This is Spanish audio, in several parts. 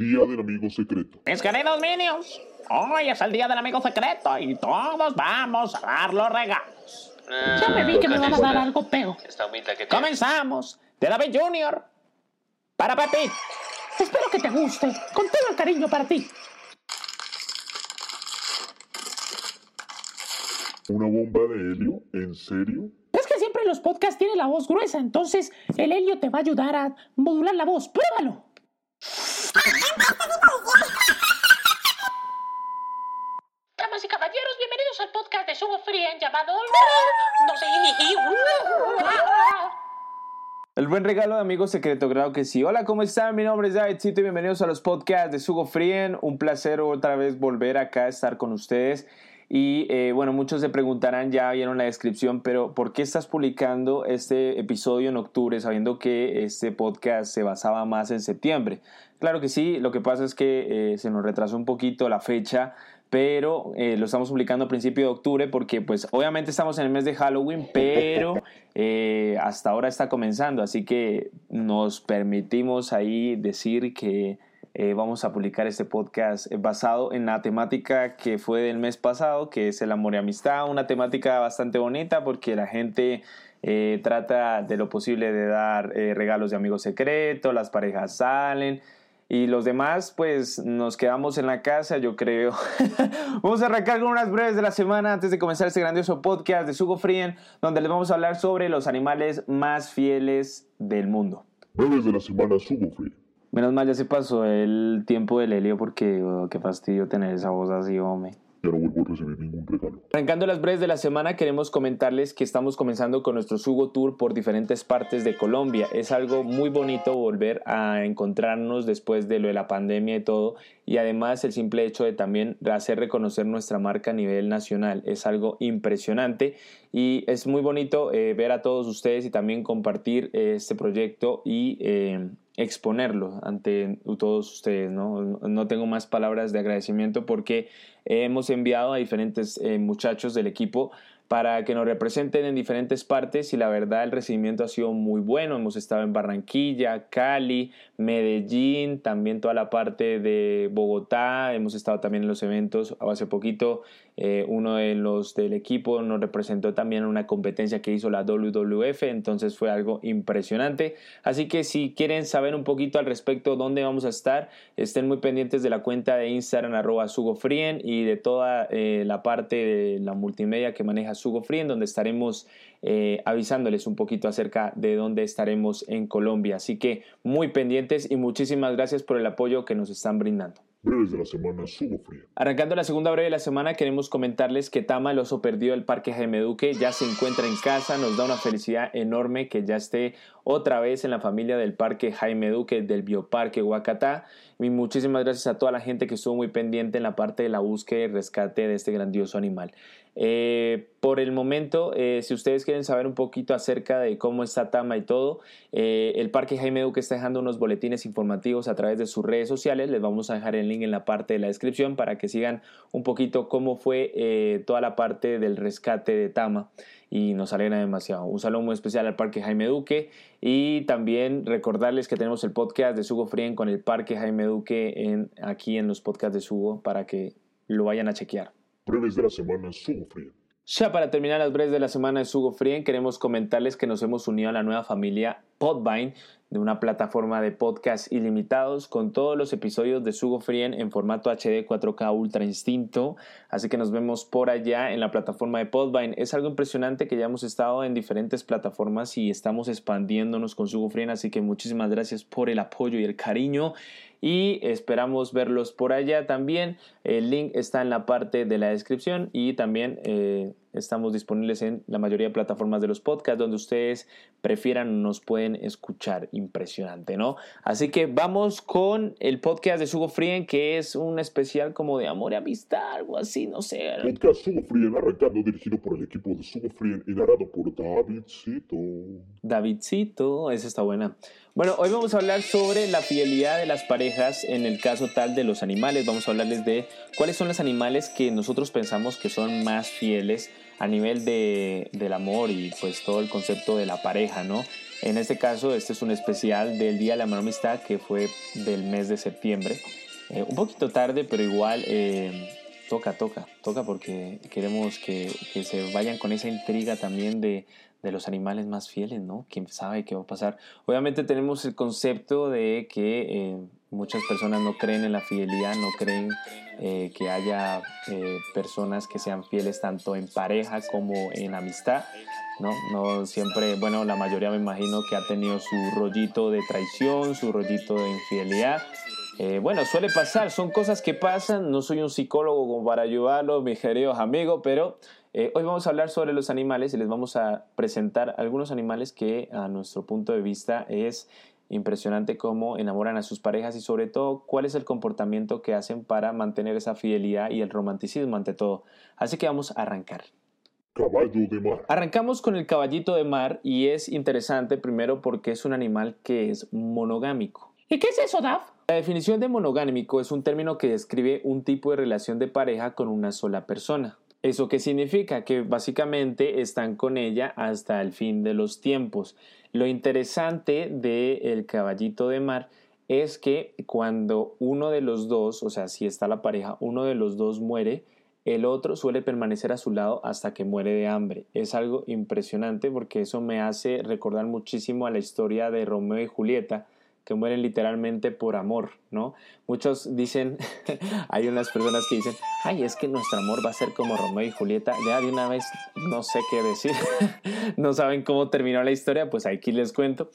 Día del Amigo Secreto. Mis queridos minions, hoy es el día del amigo secreto y todos vamos a dar los regalos. Ah, Ya me vi que me van a dar algo tiene. Comenzamos de David Jr. para Pepito. Espero que te guste. Con todo el cariño para ti. ¿Una bomba de helio? ¿En serio? Es que siempre en los podcasts tiene la voz gruesa, entonces el helio te va a ayudar a modular la voz. ¡Pruébalo! Damas y caballeros, bienvenidos al sé... El buen regalo de amigo secreto, claro que sí. Hola, ¿cómo están? Mi nombre es Davidcito y bienvenidos a los podcasts de Sugo Frien. Un placer otra vez volver acá a estar con ustedes. Y eh, bueno, muchos se preguntarán, ya vieron la descripción, pero ¿por qué estás publicando este episodio en octubre sabiendo que este podcast se basaba más en septiembre? Claro que sí, lo que pasa es que eh, se nos retrasó un poquito la fecha, pero eh, lo estamos publicando a principio de octubre porque pues obviamente estamos en el mes de Halloween, pero eh, hasta ahora está comenzando, así que nos permitimos ahí decir que eh, vamos a publicar este podcast basado en la temática que fue del mes pasado, que es el amor y amistad, una temática bastante bonita porque la gente trata de lo posible de dar regalos de amigos secretos, las parejas salen. Y los demás, pues nos quedamos en la casa, yo creo. vamos a arrancar con unas breves de la semana antes de comenzar este grandioso podcast de Sugo Frien, donde les vamos a hablar sobre los animales más fieles del mundo. Breves de la semana Sugo Free. Menos mal ya se pasó el tiempo del helio porque oh, qué fastidio tener esa voz así, hombre. Ya no vuelvo a recibir ningún regalo. Arrancando las breves de la semana, queremos comentarles que estamos comenzando con nuestro Sugo Tour por diferentes partes de Colombia. Es algo muy bonito volver a encontrarnos después de lo de la pandemia y todo. Y además el simple hecho de también hacer reconocer nuestra marca a nivel nacional es algo impresionante. Y es muy bonito eh, ver a todos ustedes y también compartir eh, este proyecto y eh, exponerlo ante todos ustedes. ¿no? no tengo más palabras de agradecimiento porque hemos enviado a diferentes eh, muchachos del equipo para que nos representen en diferentes partes y la verdad el recibimiento ha sido muy bueno. Hemos estado en Barranquilla, Cali, Medellín, también toda la parte de Bogotá, hemos estado también en los eventos. Hace poquito eh, uno de los del equipo nos representó también en una competencia que hizo la WWF, entonces fue algo impresionante. Así que si quieren saber un poquito al respecto dónde vamos a estar, estén muy pendientes de la cuenta de Instagram arroba sugofrien y de toda eh, la parte de la multimedia que maneja Sugofrien, donde estaremos eh, avisándoles un poquito acerca de dónde estaremos en Colombia. Así que muy pendientes y muchísimas gracias por el apoyo que nos están brindando. Breves de la semana Sugo Free. Arrancando la segunda breve de la semana, queremos comentarles que Tama, el oso perdido del Parque Jaime Duque, ya se encuentra en casa. Nos da una felicidad enorme que ya esté otra vez en la familia del Parque Jaime Duque del Bioparque Huacatá. Y muchísimas gracias a toda la gente que estuvo muy pendiente en la parte de la búsqueda y rescate de este grandioso animal. Eh, por el momento, eh, si ustedes quieren saber un poquito acerca de cómo está Tama y todo, eh, el Parque Jaime Duque está dejando unos boletines informativos a través de sus redes sociales. Les vamos a dejar el link en la parte de la descripción para que sigan un poquito cómo fue toda la parte del rescate de Tama y nos alegra demasiado. Un saludo muy especial al Parque Jaime Duque y también recordarles que tenemos el podcast de Sugo Frien con el Parque Jaime Duque en, aquí en los podcasts de Sugo para que lo vayan a chequear. De la semana Sugo Free. Ya para terminar las breves de la semana de Sugo Frien, queremos comentarles que nos hemos unido a la nueva familia Podvine, de una plataforma de podcast ilimitados con todos los episodios de Sugo Frien en formato HD 4K Ultra Instinto. Así que nos vemos por allá en la plataforma de Podvine. Es algo impresionante que ya hemos estado en diferentes plataformas y estamos expandiéndonos con Sugo Frien. Así que muchísimas gracias por el apoyo y el cariño y esperamos verlos por allá también. El link está en la parte de la descripción y también eh, estamos disponibles en la mayoría de plataformas de los podcasts donde ustedes prefieran nos pueden escuchar. Impresionante, ¿no? Así que vamos con el podcast de Sugo Frien que es un especial como de amor y amistad, algo así, no sé. Podcast Sugo Free arrancando dirigido por el equipo de Sugo Free y narrado por Davidcito. Davidcito, esa está buena. Bueno, hoy vamos a hablar sobre la fidelidad de las parejas en el caso tal de los animales. Vamos a hablarles de cuáles son los animales que nosotros pensamos que son más fieles a nivel de, del amor y pues todo el concepto de la pareja, ¿no? En este caso, este es un especial del Día de la Mano Amistad que fue del mes de septiembre. Eh, un poquito tarde, pero igual eh, toca, toca, toca porque queremos que, se vayan con esa intriga también de, de los animales más fieles, ¿no? ¿Quién sabe qué va a pasar? Obviamente tenemos el concepto de que eh, muchas personas no creen en la fidelidad, no creen eh, que haya eh, personas que sean fieles tanto en pareja como en amistad. ¿no? No siempre, bueno, la mayoría me imagino que ha tenido su rollito de traición, su rollito de infidelidad. Eh, bueno, suele pasar, son cosas que pasan, no soy un psicólogo como para ayudarlos, mis queridos amigos, pero eh, hoy vamos a hablar sobre los animales y les vamos a presentar algunos animales que a nuestro punto de vista es impresionante cómo enamoran a sus parejas y sobre todo cuál es el comportamiento que hacen para mantener esa fidelidad y el romanticismo ante todo. Así que vamos a arrancar. Caballo de mar. Arrancamos con el caballito de mar y es interesante primero porque es un animal que es monogámico. ¿Y qué es eso, Daf? La definición de monogámico es un término que describe un tipo de relación de pareja con una sola persona. ¿Eso qué significa? Que básicamente están con ella hasta el fin de los tiempos. Lo interesante del caballito de mar es que cuando uno de los dos, o sea, si está la pareja, uno de los dos muere, el otro suele permanecer a su lado hasta que muere de hambre. Es algo impresionante porque eso me hace recordar muchísimo a la historia de Romeo y Julieta, que mueren literalmente por amor, ¿no? Muchos dicen, hay unas personas que dicen, ay, es que nuestro amor va a ser como Romeo y Julieta, ya de una vez no sé qué decir, no saben cómo terminó la historia, pues aquí les cuento.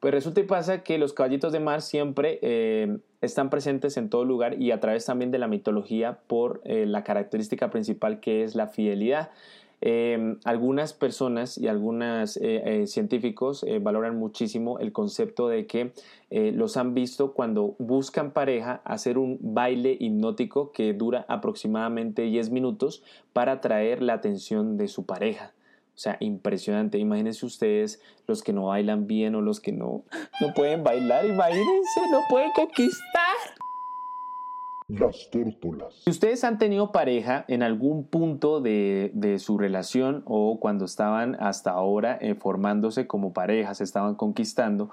Pues resulta y pasa que los caballitos de mar siempre eh, están presentes en todo lugar y a través también de la mitología por eh, la característica principal que es la fidelidad. Eh, algunas personas y algunos eh, eh, científicos eh, valoran muchísimo el concepto de que eh, los han visto cuando buscan pareja hacer un baile hipnótico que dura aproximadamente 10 minutos para atraer la atención de su pareja. O sea, impresionante. Imagínense ustedes los que no bailan bien o los que no, no pueden bailar. Imagínense, no pueden conquistar. Las tórtolas. Si ustedes han tenido pareja en algún punto de, su relación o cuando estaban hasta ahora eh, formándose como pareja, se estaban conquistando,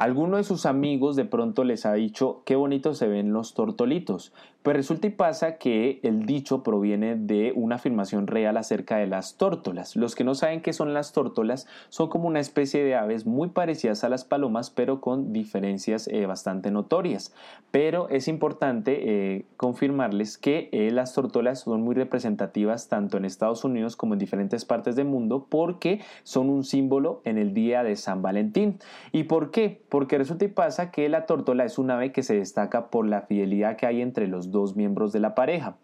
alguno de sus amigos de pronto les ha dicho qué bonito se ven los tortolitos. Pues resulta y pasa que el dicho proviene de una afirmación real acerca de las tórtolas. Los que no saben qué son las tórtolas son como una especie de aves muy parecidas a las palomas, pero con diferencias eh, bastante notorias. Pero es importante eh, confirmarles que eh, las tórtolas son muy representativas tanto en Estados Unidos como en diferentes partes del mundo porque son un símbolo en el día de San Valentín. ¿Y por qué? Porque resulta y pasa que la tórtola es un ave que se destaca por la fidelidad que hay entre los dos miembros de la pareja.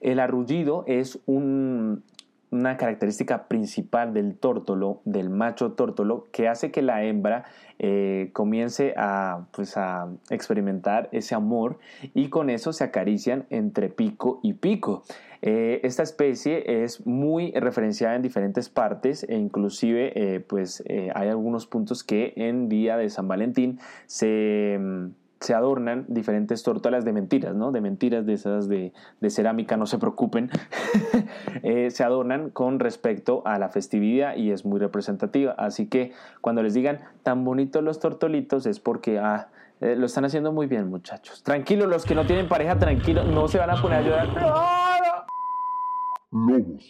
El arrullido es un, una característica principal del tórtolo, del macho tórtolo, que hace que la hembra eh, comience a, pues, a experimentar ese amor y con eso se acarician entre pico y pico. Eh, esta especie es muy referenciada en diferentes partes e inclusive eh, pues, hay algunos puntos que en día de San Valentín se se adornan diferentes tórtolas de mentiras, ¿no? De mentiras de esas de, de cerámica, no se preocupen. eh, se adornan con respecto a la festividad y es muy representativa. Así que cuando les digan tan bonitos los tortolitos es porque ah, eh, lo están haciendo muy bien, muchachos. Tranquilos, los que no tienen pareja, tranquilos, no se van a poner a llorar.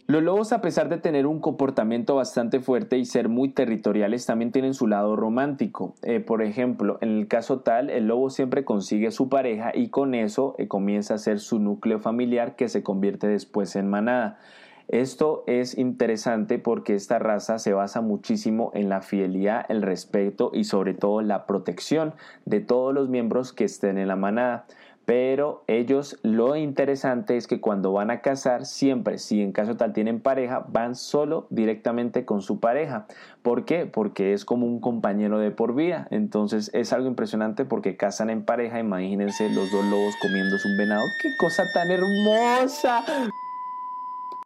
Los lobos, a pesar de tener un comportamiento bastante fuerte y ser muy territoriales, también tienen su lado romántico. Eh, por ejemplo, en el caso tal, el lobo siempre consigue su pareja y con eso eh, comienza a ser su núcleo familiar que se convierte después en manada. Esto es interesante porque esta raza se basa muchísimo en la fidelidad, el respeto y sobre todo la protección de todos los miembros que estén en la manada. Pero ellos lo interesante es que cuando van a casar, siempre, si en caso tal tienen pareja, van solo directamente con su pareja. ¿Por qué? Porque es como un compañero de por vida. Entonces es algo impresionante porque casan en pareja. Imagínense los dos lobos comiéndose un venado. ¡Qué cosa tan hermosa!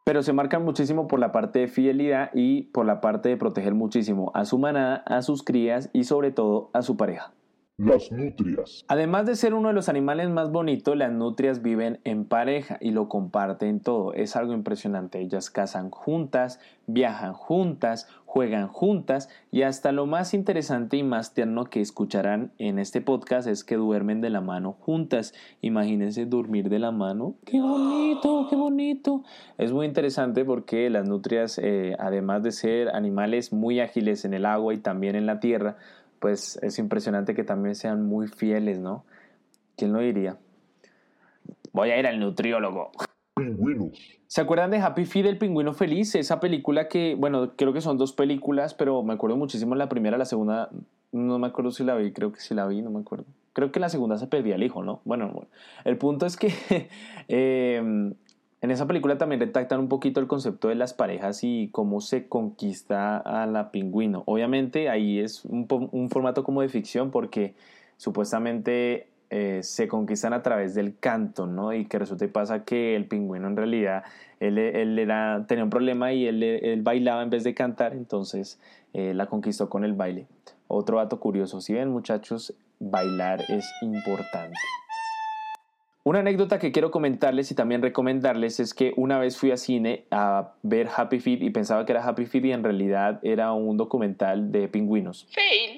Pero se marcan muchísimo por la parte de fidelidad y por la parte de proteger muchísimo a su manada, a sus crías y sobre todo a su pareja. Las nutrias. Además de ser uno de los animales más bonitos, las nutrias viven en pareja y lo comparten todo. Es algo impresionante. Ellas cazan juntas, viajan juntas, juegan juntas y hasta lo más interesante y más tierno que escucharán en este podcast es que duermen de la mano juntas. Imagínense dormir de la mano. ¡Qué bonito! ¡Qué bonito! Es muy interesante porque las nutrias, eh, además de ser animales muy ágiles en el agua y también en la tierra, pues es impresionante que también sean muy fieles, ¿no? ¿Quién lo diría? Voy a ir al nutriólogo. Pingüinos. ¿Se acuerdan de Happy Feet, el pingüino feliz? Esa película que, bueno, creo que son dos películas, pero me acuerdo muchísimo la primera, la segunda, no me acuerdo si la vi, creo que sí la vi, no me acuerdo. Creo que la segunda se perdía el hijo, ¿no? Bueno, bueno. el punto es que eh, en esa película también retactan un poquito el concepto de las parejas y cómo se conquista a la pingüino. Obviamente ahí es un, un formato como de ficción porque supuestamente eh, se conquistan a través del canto, ¿no? Y que resulta y pasa que el pingüino en realidad, él, él era, tenía un problema y él, él bailaba en vez de cantar, entonces eh, la conquistó con el baile. Otro dato curioso, si ven muchachos, bailar es importante. Una anécdota que quiero comentarles y también recomendarles es que una vez fui a cine a ver Happy Feet y pensaba que era Happy Feet y en realidad era un documental de pingüinos.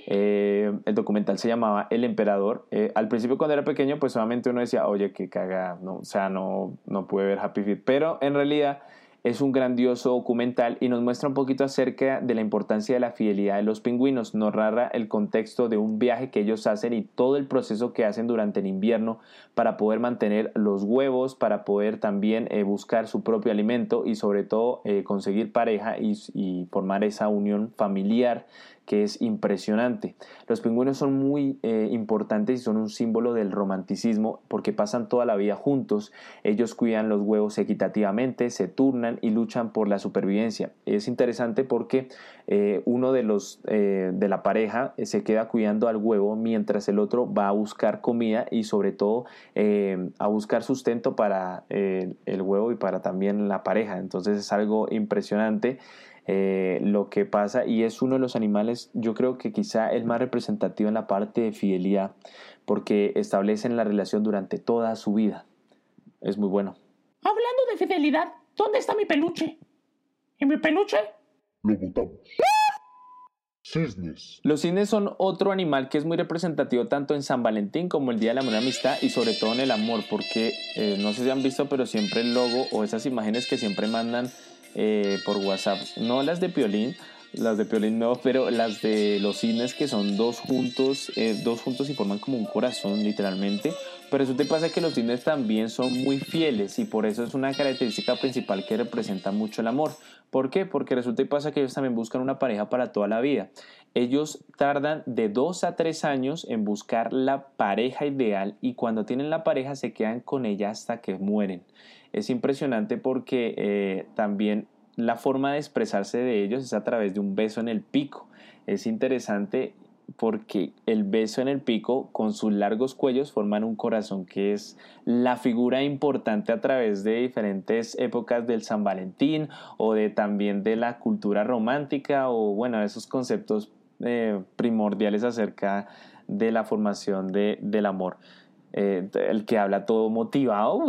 Eh, el documental se llamaba El Emperador. Eh, al principio cuando era pequeño pues solamente uno decía, oye, qué caga, no, o sea, no, no pude ver Happy Feet. Pero en realidad es un grandioso documental y nos muestra un poquito acerca de la importancia de la fidelidad de los pingüinos. Nos narra el contexto de un viaje que ellos hacen y todo el proceso que hacen durante el invierno para poder mantener los huevos, para poder también eh, buscar su propio alimento y sobre todo eh, conseguir pareja y formar esa unión familiar que es impresionante. Los pingüinos son muy eh, importantes y son un símbolo del romanticismo porque pasan toda la vida juntos. Ellos cuidan los huevos equitativamente, se turnan y luchan por la supervivencia. Es interesante porque eh, uno de los eh, de la pareja se queda cuidando al huevo mientras el otro va a buscar comida y sobre todo a buscar sustento para el huevo y para también la pareja. Entonces es algo impresionante. Eh, lo que pasa y es uno de los animales, yo creo que quizá el más representativo en la parte de fidelidad, porque establecen la relación durante toda su vida. Es muy bueno. Hablando de fidelidad, ¿dónde está mi peluche? ¿Y mi peluche? Lo botamos. Cisnes. Los cisnes son otro animal que es muy representativo tanto en San Valentín como el Día de la Buena Amistad y sobre todo en el amor, porque eh, no sé si han visto, pero siempre el logo o esas imágenes que siempre mandan eh, por WhatsApp. No las de Piolín, las de Piolín no, pero las de los cines que son dos juntos, eh, dos juntos y forman como un corazón literalmente. Pero eso te pasa que los cines también son muy fieles y por eso es una característica principal que representa mucho el amor. ¿Por qué? Porque resulta y pasa que ellos también buscan una pareja para toda la vida. Ellos tardan de dos a tres años en buscar la pareja ideal y cuando tienen la pareja se quedan con ella hasta que mueren es impresionante porque eh, también la forma de expresarse de ellos es a través de un beso en el pico. Es interesante porque el beso en el pico con sus largos cuellos forman un corazón que es la figura importante a través de diferentes épocas del San Valentín o de también de la cultura romántica o bueno esos conceptos eh, primordiales acerca de la formación de, del amor. Eh, el que habla todo motivado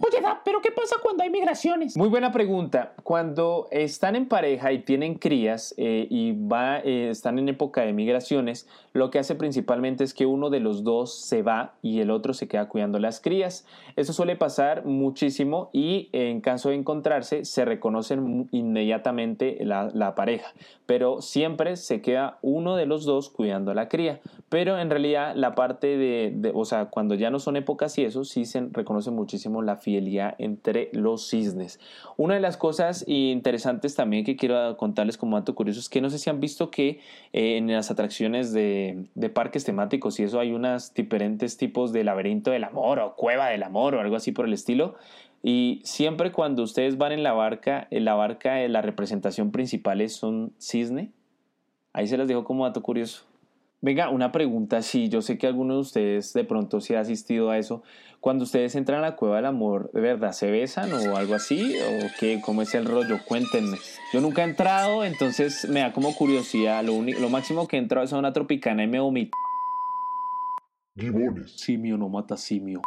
Oye, Da, pero ¿qué pasa cuando hay migraciones? Muy buena pregunta. Cuando están en pareja y tienen crías eh, y va, eh, están en época de migraciones, lo que hace principalmente es que uno de los dos se va y el otro se queda cuidando las crías. Eso suele pasar muchísimo y en caso de encontrarse se reconocen inmediatamente la, pareja, pero siempre se queda uno de los dos cuidando a la cría. Pero en realidad la parte de, de o sea, cuando ya no son épocas y eso, sí se reconoce muchísimo la fidelidad entre los cisnes. Una de las cosas interesantes también que quiero contarles como dato curioso es que no sé si han visto que eh, en las atracciones de, parques temáticos y eso hay unos diferentes tipos de laberinto del amor o cueva del amor o algo así por el estilo. Y siempre cuando ustedes van en la barca, en la barca la representación principal es un cisne. Ahí se las dejo como dato curioso. Venga, una pregunta, si yo sé que alguno de ustedes de pronto se ha asistido a eso, cuando ustedes entran a la cueva del amor, ¿de verdad se besan o algo así? ¿O qué? ¿Cómo es el rollo? Cuéntenme. Yo nunca he entrado, entonces me da como curiosidad. Lo, lo máximo que he entrado es a una tropicana y me vomito. Gibones. Simio no mata simio.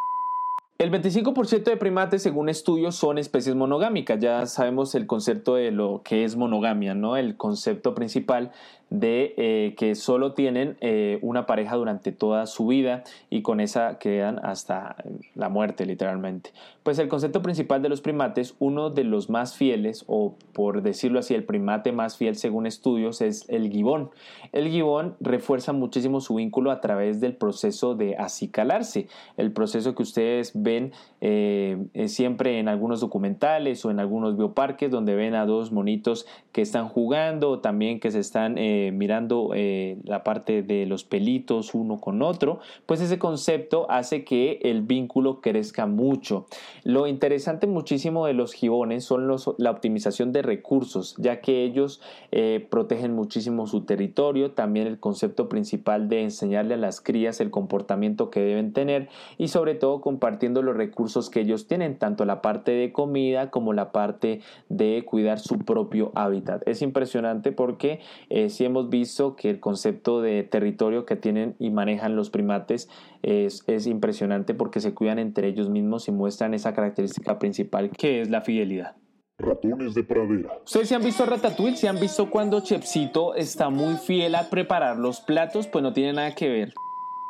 El 25% de primates, según estudios, son especies monogámicas. Ya sabemos el concepto de lo que es monogamia, ¿no? El concepto principal de eh, que solo tienen eh, una pareja durante toda su vida y con esa quedan hasta la muerte literalmente. Pues el concepto principal de los primates, uno de los más fieles o por decirlo así el primate más fiel según estudios es el gibón. El gibón refuerza muchísimo su vínculo a través del proceso de acicalarse, el proceso que ustedes ven eh, siempre en algunos documentales o en algunos bioparques donde ven a dos monitos que están jugando o también que se están eh, mirando eh, la parte de los pelitos uno con otro, pues ese concepto hace que el vínculo crezca mucho. Lo interesante muchísimo de los gibones son los, la optimización de recursos, ya que ellos eh, protegen muchísimo su territorio, también el concepto principal de enseñarle a las crías el comportamiento que deben tener y sobre todo compartiendo los recursos que ellos tienen, tanto la parte de comida como la parte de cuidar su propio hábitat. Es impresionante porque si hemos visto que el concepto de territorio que tienen y manejan los primates es, es impresionante porque se cuidan entre ellos mismos y muestran esa característica principal que es la fidelidad. Ratones de pradera. Ustedes se han visto Ratatouille, se han visto cuando Chepsito está muy fiel a preparar los platos, pues no tiene nada que ver.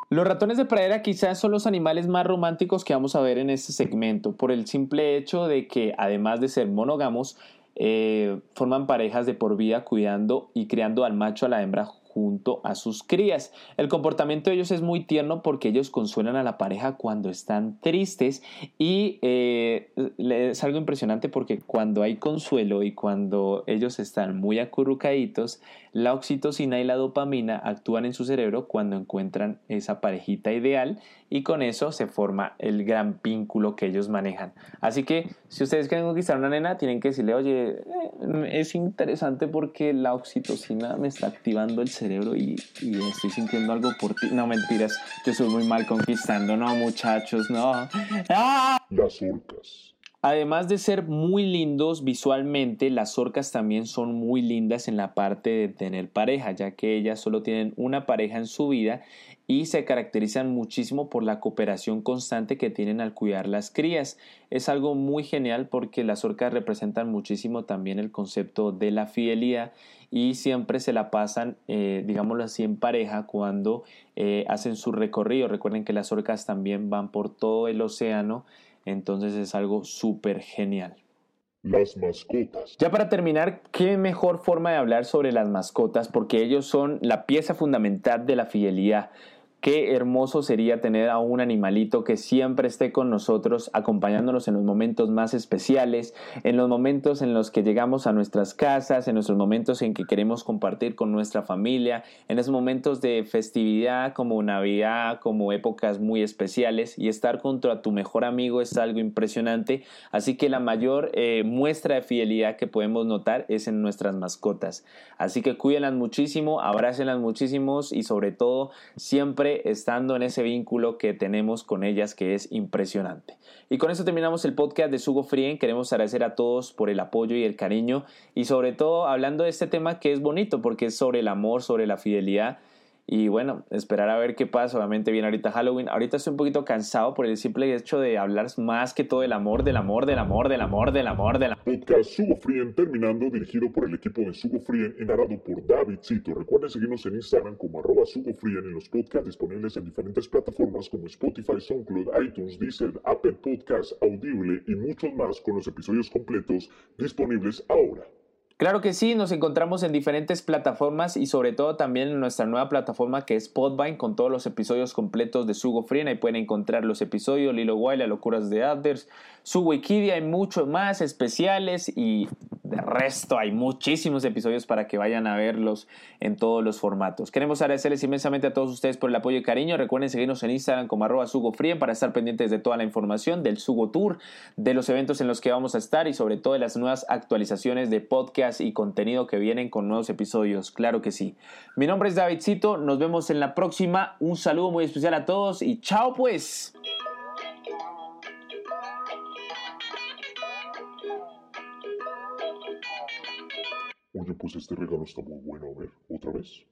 Los ratones de pradera quizás son los animales más románticos que vamos a ver en este segmento, por el simple hecho de que además de ser monógamos, eh, forman parejas de por vida cuidando y criando al macho a la hembra junto a sus crías. El comportamiento de ellos es muy tierno porque ellos consuelan a la pareja cuando están tristes y eh, es algo impresionante porque cuando hay consuelo y cuando ellos están muy acurrucaditos, la oxitocina y la dopamina actúan en su cerebro cuando encuentran esa parejita ideal y con eso se forma el gran vínculo que ellos manejan. Así que si ustedes quieren conquistar una nena, tienen que decirle, oye, eh, es interesante porque la oxitocina me está activando el cerebro y, estoy sintiendo algo por ti. No, mentiras, yo soy muy mal conquistando, no, muchachos, no. ¡Ah! Las orcas. Además de ser muy lindos visualmente, las orcas también son muy lindas en la parte de tener pareja, ya que ellas solo tienen una pareja en su vida y se caracterizan muchísimo por la cooperación constante que tienen al cuidar las crías. Es algo muy genial porque las orcas representan muchísimo también el concepto de la fidelidad y siempre se la pasan, eh, digámoslo así, en pareja cuando eh, hacen su recorrido. Recuerden que las orcas también van por todo el océano, entonces es algo súper genial. Las mascotas. Ya para terminar, qué mejor forma de hablar sobre las mascotas porque ellos son la pieza fundamental de la fidelidad. Qué hermoso sería tener a un animalito que siempre esté con nosotros, acompañándonos en los momentos más especiales, en los momentos en los que llegamos a nuestras casas, en nuestros momentos en que queremos compartir con nuestra familia, en esos momentos de festividad como Navidad, como épocas muy especiales y estar junto a tu mejor amigo es algo impresionante. Así que la mayor eh, muestra de fidelidad que podemos notar es en nuestras mascotas. Así que cuídenlas muchísimo, abrácenlas muchísimos y sobre todo siempre estando en ese vínculo que tenemos con ellas que es impresionante. Y con eso terminamos el podcast de Sugo Frien. Queremos agradecer a todos por el apoyo y el cariño y sobre todo hablando de este tema que es bonito porque es sobre el amor, sobre la fidelidad y bueno, esperar a ver qué pasa. Obviamente viene ahorita Halloween. Ahorita estoy un poquito cansado por el simple hecho de hablar más que todo del amor, del amor, del amor, del amor, del amor, del amor. Podcast Sugo Frien terminando, dirigido por el equipo de Sugo Frien y narrado por David Cito. Recuerden seguirnos en Instagram como arroba Sugo Frien en los podcasts disponibles en diferentes plataformas como Spotify, SoundCloud, iTunes, Deezer, Apple Podcasts, Audible y muchos más con los episodios completos disponibles ahora. Claro que sí, nos encontramos en diferentes plataformas y sobre todo también en nuestra nueva plataforma que es Podvine con todos los episodios completos de Sugo Free. Ahí pueden encontrar los episodios Lilo Wild, Las locuras de Adders, su Wikidia y muchos más especiales y de resto hay muchísimos episodios para que vayan a verlos en todos los formatos. Queremos agradecerles inmensamente a todos ustedes por el apoyo y cariño. Recuerden seguirnos en Instagram como arroba SugoFrien para estar pendientes de toda la información del Sugo Tour, de los eventos en los que vamos a estar y sobre todo de las nuevas actualizaciones de podcast y contenido que vienen con nuevos episodios. Claro que sí. Mi nombre es Davidcito. Nos vemos en la próxima. Un saludo muy especial a todos y chao pues. Oye, pues este regalo está muy bueno. A ver, otra vez.